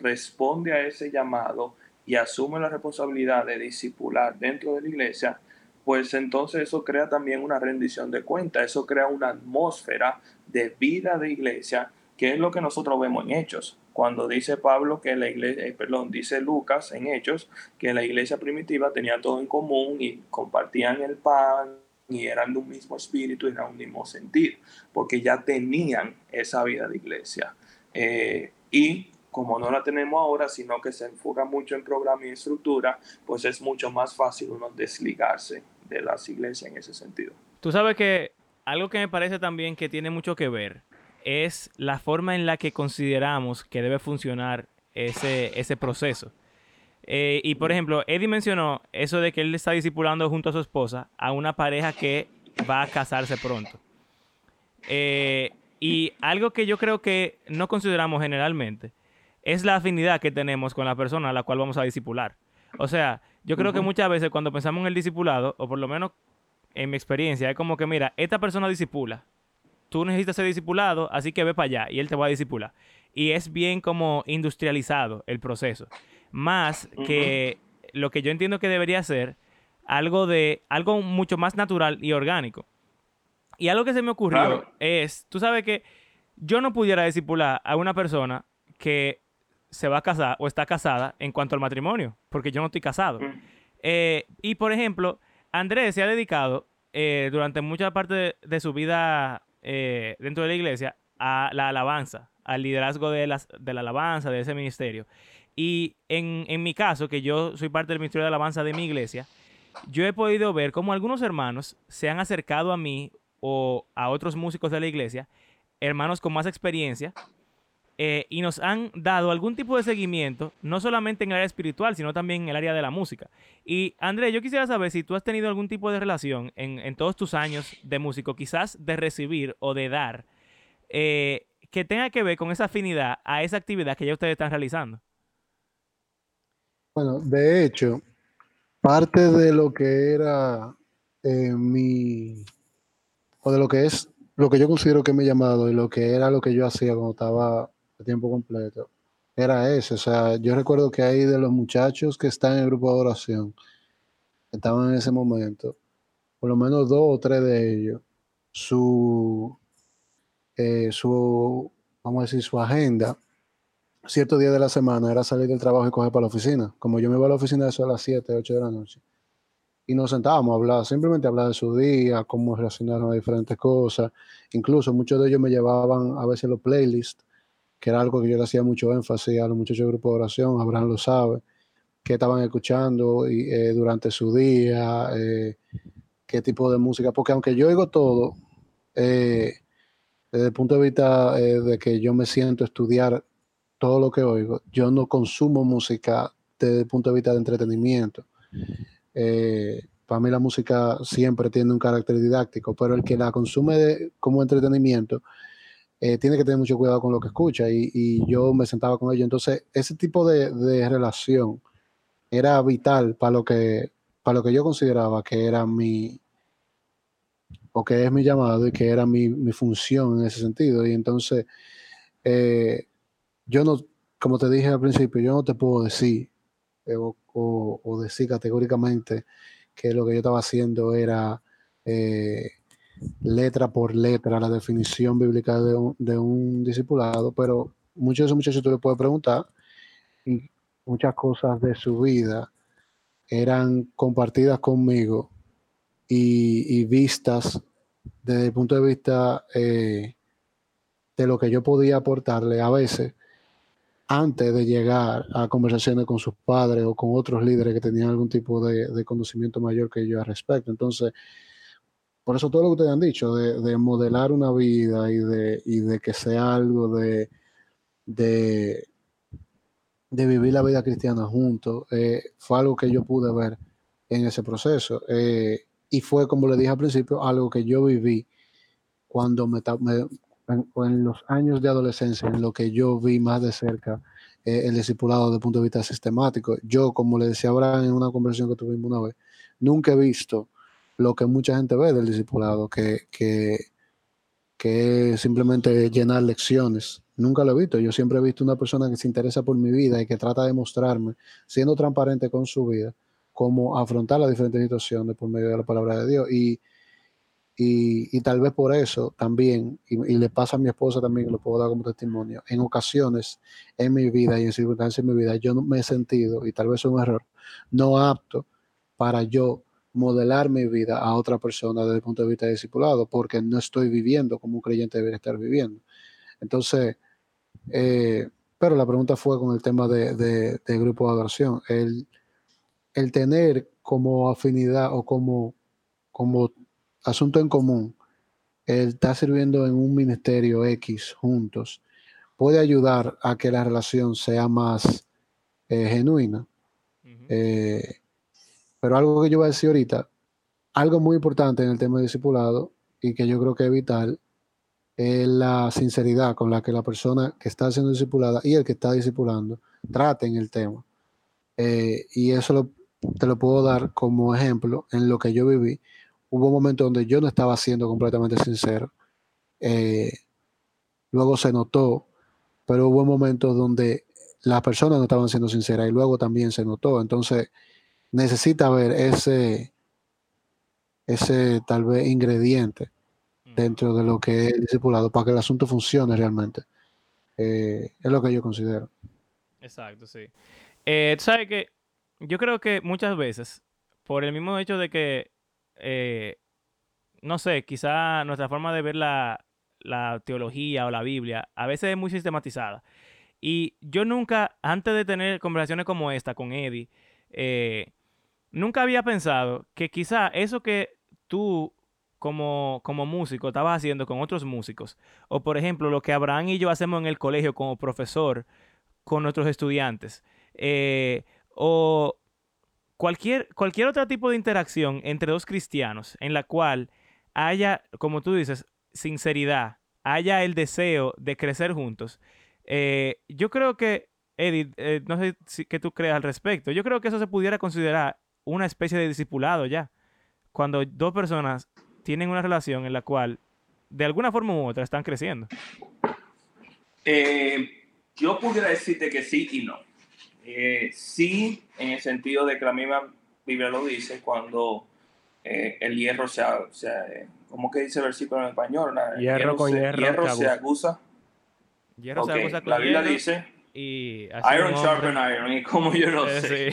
responde a ese llamado y asume la responsabilidad de discipular dentro de la iglesia, pues entonces eso crea también una rendición de cuenta, eso crea una atmósfera de vida de iglesia, que es lo que nosotros vemos en Hechos. Cuando dice Pablo que la iglesia, eh, perdón, dice Lucas en Hechos, que la iglesia primitiva tenía todo en común y compartían el pan y eran de un mismo espíritu y era un mismo sentir, porque ya tenían esa vida de iglesia. Eh, y como no la tenemos ahora, sino que se enfoca mucho en programa y estructura, pues es mucho más fácil uno desligarse de las iglesias en ese sentido. Tú sabes que algo que me parece también que tiene mucho que ver es la forma en la que consideramos que debe funcionar ese, ese proceso. Eh, y por ejemplo, Eddie mencionó eso de que él está discipulando junto a su esposa a una pareja que va a casarse pronto. Eh, y algo que yo creo que no consideramos generalmente es la afinidad que tenemos con la persona a la cual vamos a discipular. O sea, yo creo que muchas veces cuando pensamos en el discipulado, o por lo menos en mi experiencia, es como que, mira, esta persona discipula. Tú necesitas ser discipulado, así que ve para allá y él te va a discipular. Y es bien como industrializado el proceso más que lo que yo entiendo que debería ser algo de algo mucho más natural y orgánico. Y algo que se me ocurrió es, tú sabes que yo no pudiera discipular a una persona que se va a casar o está casada en cuanto al matrimonio, porque yo no estoy casado. Eh, y por ejemplo, Andrés se ha dedicado eh, durante mucha parte de, su vida eh, dentro de la iglesia a la alabanza, al liderazgo de, las, de la alabanza, de ese ministerio. Y en, en, mi caso, que yo soy parte del Ministerio de Alabanza de mi iglesia, yo he podido ver cómo algunos hermanos se han acercado a mí o a otros músicos de la iglesia, hermanos con más experiencia, eh, y nos han dado algún tipo de seguimiento, no solamente en el área espiritual, sino también en el área de la música. Y André, yo quisiera saber si tú has tenido algún tipo de relación en, en todos tus años de músico, quizás de recibir o de dar, eh, que tenga que ver con esa afinidad a esa actividad que ya ustedes están realizando. Bueno, de hecho, parte de lo que era eh, mi, o de lo que es, lo que yo considero que me llamado y lo que era lo que yo hacía cuando estaba a tiempo completo, era eso. O sea, yo recuerdo que hay de los muchachos que están en el grupo de oración, estaban en ese momento, por lo menos dos o tres de ellos, su, eh, su, vamos a decir, su agenda cierto día de la semana era salir del trabajo y coger para la oficina. Como yo me iba a la oficina eso a las 7, 8 de la noche. Y nos sentábamos a hablar, simplemente a hablar de su día, cómo relacionaron a diferentes cosas. Incluso muchos de ellos me llevaban a veces los playlists, que era algo que yo le hacía mucho énfasis a los muchachos del grupo de oración, Abraham lo sabe, que estaban escuchando y, eh, durante su día, eh, qué tipo de música. Porque aunque yo oigo todo, eh, desde el punto de vista de que yo me siento estudiar todo lo que oigo, yo no consumo música desde el punto de vista de entretenimiento. Para mí la música siempre tiene un carácter didáctico, pero el que la consume como entretenimiento eh, tiene que tener mucho cuidado con lo que escucha y, yo me sentaba con ellos. Entonces, ese tipo de, relación era vital para lo, que, para lo que yo consideraba que era mi, o que es mi llamado y que era mi, función en ese sentido. Y entonces, eh, yo no, como te dije al principio, yo no te puedo decir eh, o, decir categóricamente que lo que yo estaba haciendo era eh, letra por letra la definición bíblica de un, de un, discipulado, pero muchos de esos muchachos tú le puedes preguntar y muchas cosas de su vida eran compartidas conmigo y, vistas desde el punto de vista eh, de lo que yo podía aportarle a veces antes de llegar a conversaciones con sus padres o con otros líderes que tenían algún tipo de, conocimiento mayor que yo al respecto. Entonces, por eso todo lo que ustedes han dicho, de, modelar una vida y de, que sea algo de, vivir la vida cristiana juntos, eh, fue algo que yo pude ver en ese proceso. Eh, y fue, como le dije al principio, algo que yo viví cuando me, en, los años de adolescencia, en lo que yo vi más de cerca eh, el discipulado desde el punto de vista sistemático. Yo, como le decía ahora en una conversación que tuvimos una vez, nunca he visto lo que mucha gente ve del discipulado, que, que, simplemente llenar lecciones. Nunca lo he visto. Yo siempre he visto una persona que se interesa por mi vida y que trata de mostrarme, siendo transparente con su vida, cómo afrontar las diferentes situaciones por medio de la palabra de Dios. Y y, tal vez por eso también, y, le pasa a mi esposa también, lo puedo dar como testimonio, en ocasiones en mi vida y en circunstancias en mi vida, yo no me he sentido, y tal vez es un error, no apto para yo modelar mi vida a otra persona desde el punto de vista de discipulado, porque no estoy viviendo como un creyente debería estar viviendo. Entonces, eh, pero la pregunta fue con el tema de, de, grupo de adoración, el, el tener como afinidad o como, como asunto en común, el estar sirviendo en un ministerio X juntos, puede ayudar a que la relación sea más eh, genuina. Eh, pero algo que yo voy a decir ahorita, algo muy importante en el tema de discipulado y que yo creo que es vital, es la sinceridad con la que la persona que está siendo discipulada y el que está discipulando traten el tema. Eh, y eso te lo puedo dar como ejemplo en lo que yo viví hubo momentos donde yo no estaba siendo completamente sincero. Eh, luego se notó, pero hubo momentos donde las personas no estaban siendo sinceras y luego también se notó. Entonces, necesita haber ese, ese tal vez ingrediente dentro de lo que es el discipulado para que el asunto funcione realmente. Eh, es lo que yo considero. Exacto, sí. Eh, ¿Sabes que Yo creo que muchas veces, por el mismo hecho de que eh, no sé, quizá nuestra forma de ver la, teología o la Biblia a veces es muy sistematizada. Y yo nunca, antes de tener conversaciones como esta con Eddie, eh, nunca había pensado que quizá eso que tú como, como músico estabas haciendo con otros músicos, o por ejemplo lo que Abraham y yo hacemos en el colegio como profesor con nuestros estudiantes, eh, o cualquier, cualquier otro tipo de interacción entre dos cristianos en la cual haya, como tú dices, sinceridad, haya el deseo de crecer juntos, eh, yo creo que, Edith, eh, no sé si, qué tú creas al respecto, yo creo que eso se pudiera considerar una especie de discipulado ya, cuando dos personas tienen una relación en la cual de alguna forma u otra están creciendo. Eh, yo pudiera decirte que sí y no. Eh, sí, en el sentido de que la misma Biblia lo dice, cuando eh, el hierro se, se, ¿cómo que dice el versículo en español? hierro, con hierro, hierro se aguza. Hierro se aguza con La Biblia dice, y iron sharpen iron, y como yo no [LAUGHS] sé.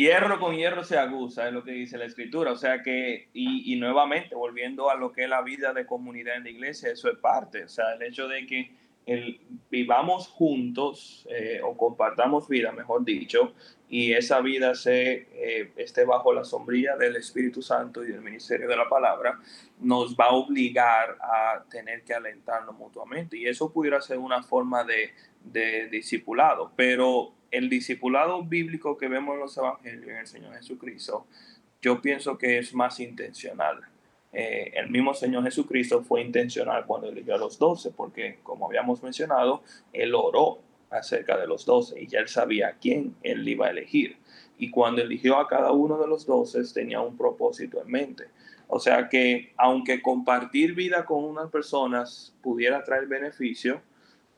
Hierro con hierro se aguza, es lo que dice la escritura. O sea que, y, y, nuevamente, volviendo a lo que es la vida de comunidad en la iglesia, eso es parte. O sea, el hecho de que el, vivamos juntos eh, o compartamos vida, mejor dicho, y esa vida se eh, esté bajo la sombrilla del Espíritu Santo y del ministerio de la palabra, nos va a obligar a tener que alentarnos mutuamente. Y eso pudiera ser una forma de, de discipulado, pero el discipulado bíblico que vemos en los evangelios en el Señor Jesucristo, yo pienso que es más intencional. Eh, el mismo Señor Jesucristo fue intencional cuando eligió a los doce, porque como habíamos mencionado, Él oró acerca de los doce y ya Él sabía quién Él iba a elegir. Y cuando eligió a cada uno de los doce tenía un propósito en mente. O sea que aunque compartir vida con unas personas pudiera traer beneficio,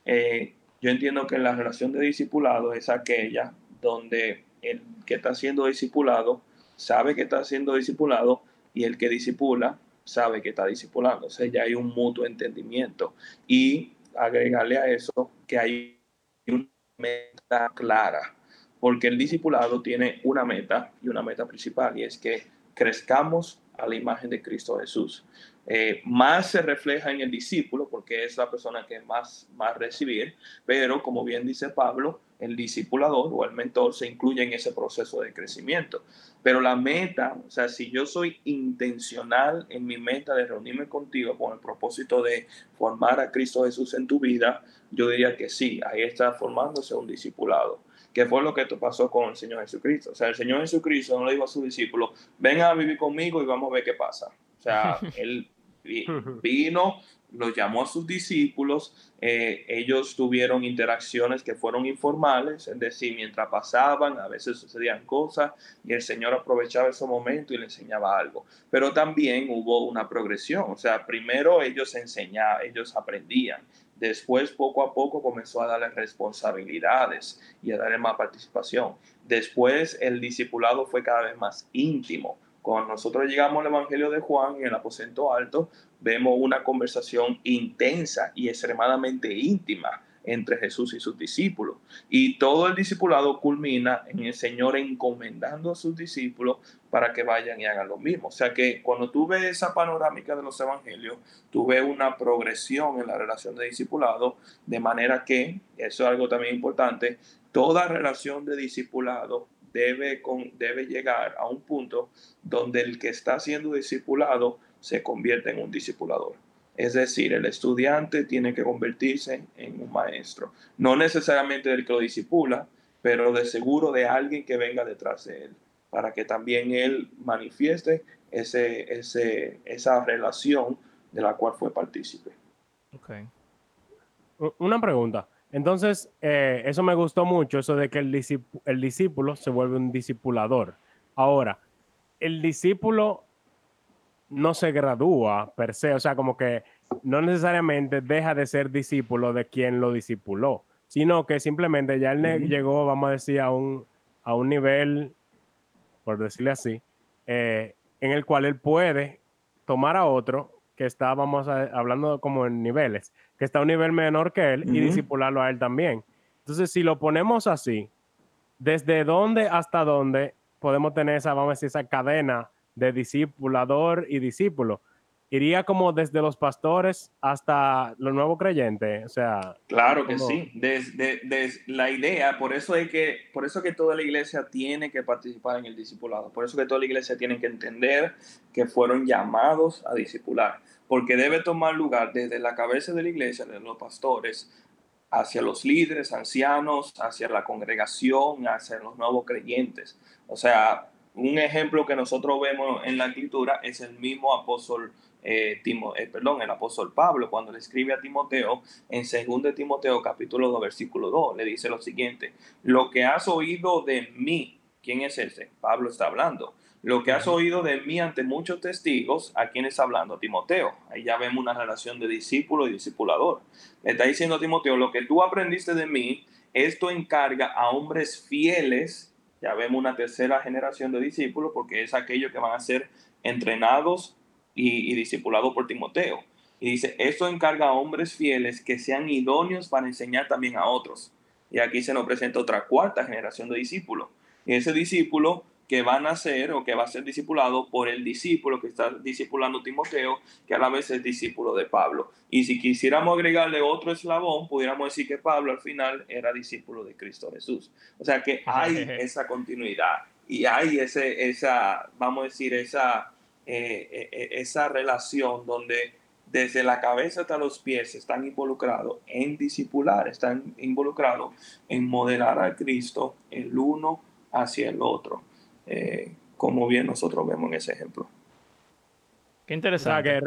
eh, yo entiendo que la relación de discipulado es aquella donde el que está siendo discipulado sabe que está siendo discipulado y el que disipula sabe que está disipulando. O sea, ya hay un mutuo entendimiento. Y agregarle a eso que hay una meta clara, porque el discipulado tiene una meta y una meta principal, y es que crezcamos a la imagen de Cristo Jesús. Eh, más se refleja en el discípulo porque es la persona que más a recibir, pero como bien dice Pablo, el discipulador o el mentor se incluye en ese proceso de crecimiento. Pero la meta, o sea, si yo soy intencional en mi meta de reunirme contigo con el propósito de formar a Cristo Jesús en tu vida, yo diría que sí, ahí está formándose un discipulado que fue lo que pasó con el Señor Jesucristo. O sea, el Señor Jesucristo no le dijo a sus discípulos, vengan a vivir conmigo y vamos a ver qué pasa. O sea, [LAUGHS] él vino, los llamó a sus discípulos, eh, ellos tuvieron interacciones que fueron informales, es decir, mientras pasaban, a veces sucedían cosas y el Señor aprovechaba ese momento y le enseñaba algo. Pero también hubo una progresión, o sea, primero ellos enseñaban, ellos aprendían, después poco a poco comenzó a darle responsabilidades y a darle más participación. Después el discipulado fue cada vez más íntimo cuando nosotros llegamos al Evangelio de Juan en el aposento alto, vemos una conversación intensa y extremadamente íntima entre Jesús y sus discípulos. Y todo el discipulado culmina en el Señor encomendando a sus discípulos para que vayan y hagan lo mismo. O sea que cuando tú ves esa panorámica de los evangelios, tú ves una progresión en la relación de discipulado, de manera que, eso es algo también importante, toda relación de discipulado debe, con, debe llegar a un punto donde el que está siendo discipulado se convierte en un discipulador. Es decir, el estudiante tiene que convertirse en un maestro. No necesariamente del que lo disipula, pero de seguro de alguien que venga detrás de él, para que también él manifieste ese, ese, esa relación de la cual fue partícipe. Okay. Una pregunta. Entonces, eh, eso me gustó mucho, eso de que el, el discípulo se vuelve un discipulador. Ahora, el discípulo no se gradúa per se, o sea, como que no necesariamente deja de ser discípulo de quien lo discipuló, sino que simplemente ya él llegó, vamos a decir, a un, a un nivel, por decirle así, eh, en el cual él puede tomar a otro que está, vamos a, hablando como en niveles, que está a un nivel menor que él y disipularlo a él también. Entonces, si lo ponemos así, ¿desde dónde hasta dónde podemos tener esa, vamos a decir, esa cadena de discipulador y discípulo? Iría como desde los pastores hasta los nuevos creyentes, o sea. Claro que sí. Desde, la idea, por eso es que, por eso que toda la iglesia tiene que participar en el discipulado, por eso que toda la iglesia tiene que entender que fueron llamados a discipular, porque debe tomar lugar desde la cabeza de la iglesia, de los pastores, hacia los líderes, ancianos, hacia la congregación, hacia los nuevos creyentes. O sea, un ejemplo que nosotros vemos en la escritura es el mismo apóstol eh, eh, perdón, el apóstol Pablo cuando le escribe a Timoteo en 2 Timoteo capítulo 2 versículo 2 le dice lo siguiente, lo que has oído de mí, ¿quién es ese? Pablo está hablando. Lo que has oído de mí ante muchos testigos, ¿a quién está hablando? Timoteo. Ahí ya vemos una relación de discípulo y discipulador. Le está diciendo a Timoteo, lo que tú aprendiste de mí, esto encarga a hombres fieles. Ya vemos una tercera generación de discípulos porque es aquello que van a ser entrenados y, discipulado por Timoteo. Y dice, esto encarga a hombres fieles que sean idóneos para enseñar también a otros. Y aquí se nos presenta otra cuarta generación de discípulos. Y ese discípulo que va a nacer o que va a ser discipulado por el discípulo que está discipulando Timoteo, que a la vez es discípulo de Pablo. Y si quisiéramos agregarle otro eslabón, pudiéramos decir que Pablo al final era discípulo de Cristo Jesús. O sea que hay esa continuidad y hay ese, esa, vamos a decir, esa eh, eh, eh, esa relación donde desde la cabeza hasta los pies están involucrados en discipular, están involucrados en modelar a Cristo el uno hacia el otro, como bien nosotros vemos en ese ejemplo. Qué interesante.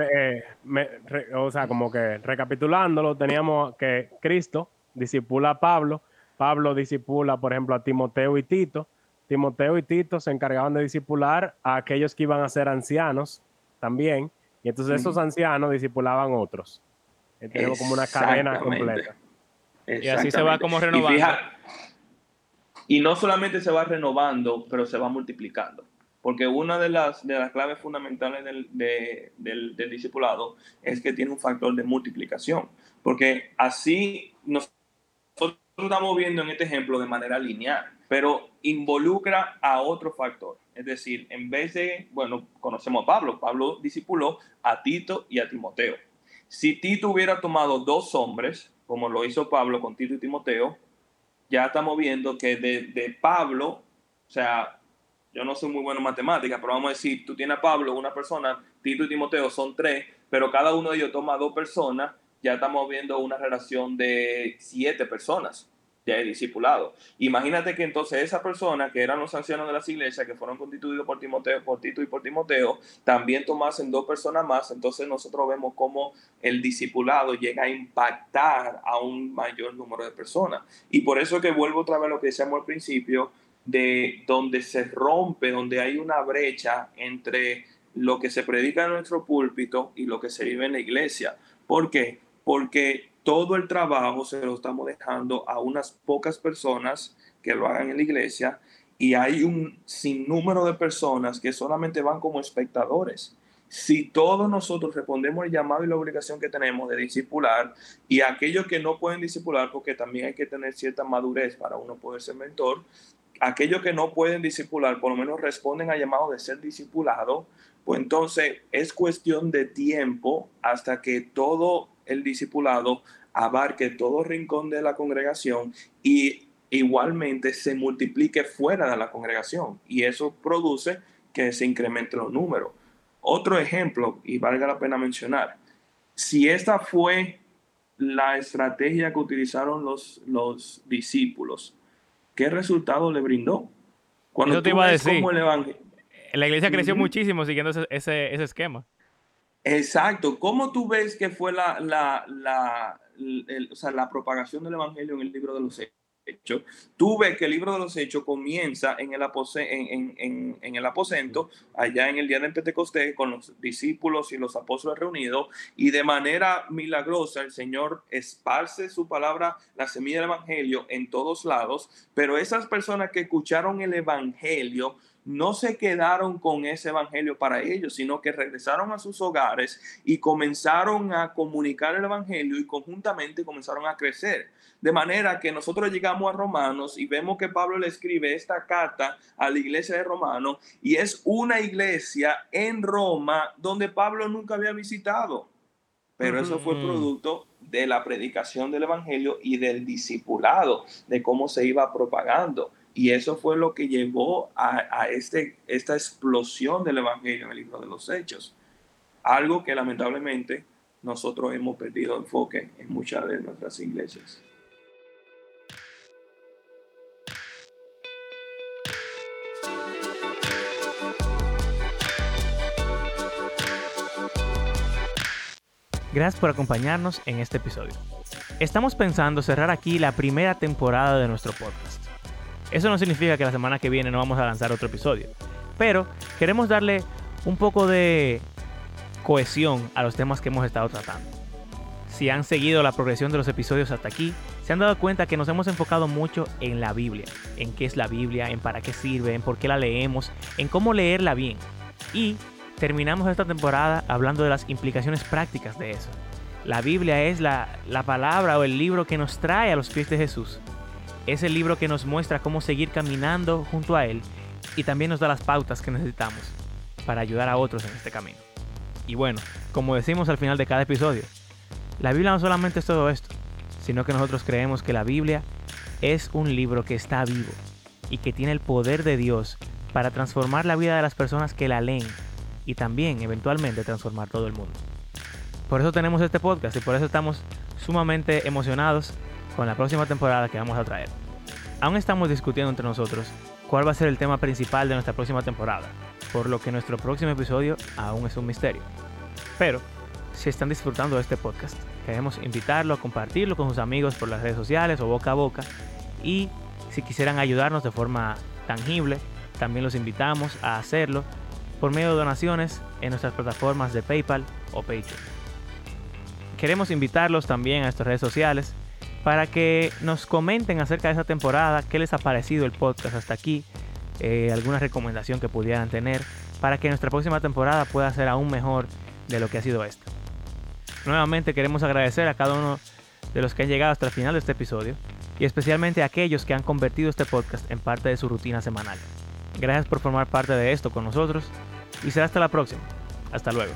O sea, como que recapitulándolo, teníamos que Cristo disipula a Pablo, Pablo disipula, por ejemplo, a Timoteo y Tito, Timoteo y Tito se encargaban de discipular a aquellos que iban a ser ancianos también. Y entonces esos ancianos discipulaban otros. Tenemos como una cadena completa. Y así se va como renovando. Y, no solamente se va renovando, pero se va multiplicando. Porque una de las, de las claves fundamentales del, del, del discipulado es que tiene un factor de multiplicación. Porque así nosotros estamos viendo en este ejemplo de manera lineal pero involucra a otro factor. Es decir, en vez de, bueno, conocemos a Pablo, Pablo discipuló a Tito y a Timoteo. Si Tito hubiera tomado dos hombres, como lo hizo Pablo con Tito y Timoteo, ya estamos viendo que de, de Pablo, o sea, yo no soy muy bueno en matemáticas, pero vamos a decir, tú tienes a Pablo, una persona, Tito y Timoteo son tres, pero cada uno de ellos toma dos personas, ya estamos viendo una relación de siete personas ya discipulado. Imagínate que entonces esa persona, que eran los ancianos de las iglesias, que fueron constituidos por Timoteo, por Tito y por Timoteo, también tomasen dos personas más, entonces nosotros vemos cómo el discipulado llega a impactar a un mayor número de personas. Y por eso que vuelvo otra vez a lo que decíamos al principio, de donde se rompe, donde hay una brecha entre lo que se predica en nuestro púlpito y lo que se vive en la iglesia. ¿Por qué? Porque todo el trabajo se lo estamos dejando a unas pocas personas que lo hagan en la iglesia y hay un sinnúmero de personas que solamente van como espectadores. Si todos nosotros respondemos el llamado y la obligación que tenemos de discipular y aquellos que no pueden discipular, porque también hay que tener cierta madurez para uno poder ser mentor, aquellos que no pueden discipular, por lo menos responden al llamado de ser discipulado, pues entonces es cuestión de tiempo hasta que todo el discipulado abarque todo rincón de la congregación y igualmente se multiplique fuera de la congregación y eso produce que se incrementen los números. Otro ejemplo, y valga la pena mencionar, si esta fue la estrategia que utilizaron los, los discípulos, ¿qué resultado le brindó? Cuando te iba a decir. La iglesia creció muchísimo siguiendo ese, ese esquema. Exacto. ¿Cómo tú ves que fue la, la, la, o sea, la propagación del Evangelio en el libro de los Hechos? Tú ves que el libro de los Hechos comienza en el, en, en, en, el aposento, allá en el día del Pentecostés, con los discípulos y los apóstoles reunidos, y de manera milagrosa el Señor esparce su palabra, la semilla del Evangelio, en todos lados, pero esas personas que escucharon el Evangelio, no se quedaron con ese evangelio para ellos, sino que regresaron a sus hogares y comenzaron a comunicar el evangelio y conjuntamente comenzaron a crecer. De manera que nosotros llegamos a Romanos y vemos que Pablo le escribe esta carta a la iglesia de Romanos y es una iglesia en Roma donde Pablo nunca había visitado. Pero eso fue producto de la predicación del evangelio y del discipulado, de cómo se iba propagando. Y eso fue lo que llevó a, este, esta explosión del Evangelio en el libro de los Hechos. Algo que lamentablemente nosotros hemos perdido enfoque en muchas de nuestras iglesias. Gracias por acompañarnos en este episodio. Estamos pensando cerrar aquí la primera temporada de nuestro podcast. Eso no significa que la semana que viene no vamos a lanzar otro episodio. Pero queremos darle un poco de cohesión a los temas que hemos estado tratando. Si han seguido la progresión de los episodios hasta aquí, se han dado cuenta que nos hemos enfocado mucho en la Biblia, en qué es la Biblia, en para qué sirve, en por qué la leemos, en cómo leerla bien. Y terminamos esta temporada hablando de las implicaciones prácticas de eso. La Biblia es la, la palabra o el libro que nos trae a los pies de Jesús es el libro que nos muestra cómo seguir caminando junto a Él y también nos da las pautas que necesitamos para ayudar a otros en este camino. Y bueno, como decimos al final de cada episodio, la Biblia no solamente es todo esto, sino que nosotros creemos que la Biblia es un libro que está vivo y que tiene el poder de Dios para transformar la vida de las personas que la leen y también eventualmente transformar todo el mundo. Por eso tenemos este podcast y por eso estamos sumamente emocionados con la próxima temporada que vamos a traer. Aún estamos discutiendo entre nosotros cuál va a ser el tema principal de nuestra próxima temporada, por lo que nuestro próximo episodio aún es un misterio. Pero, si están disfrutando de este podcast, queremos invitarlo a compartirlo con sus amigos por las redes sociales o boca a boca. Y si quisieran ayudarnos de forma tangible, también los invitamos a hacerlo por medio de donaciones en nuestras plataformas de PayPal o Patreon. Queremos invitarlos también a nuestras redes sociales para que nos comenten acerca de esta temporada, qué les ha parecido el podcast hasta aquí, eh, alguna recomendación que pudieran tener, para que nuestra próxima temporada pueda ser aún mejor de lo que ha sido esta. Nuevamente queremos agradecer a cada uno de los que han llegado hasta el final de este episodio y especialmente a aquellos que han convertido este podcast en parte de su rutina semanal. Gracias por formar parte de esto con nosotros y será hasta la próxima. Hasta luego.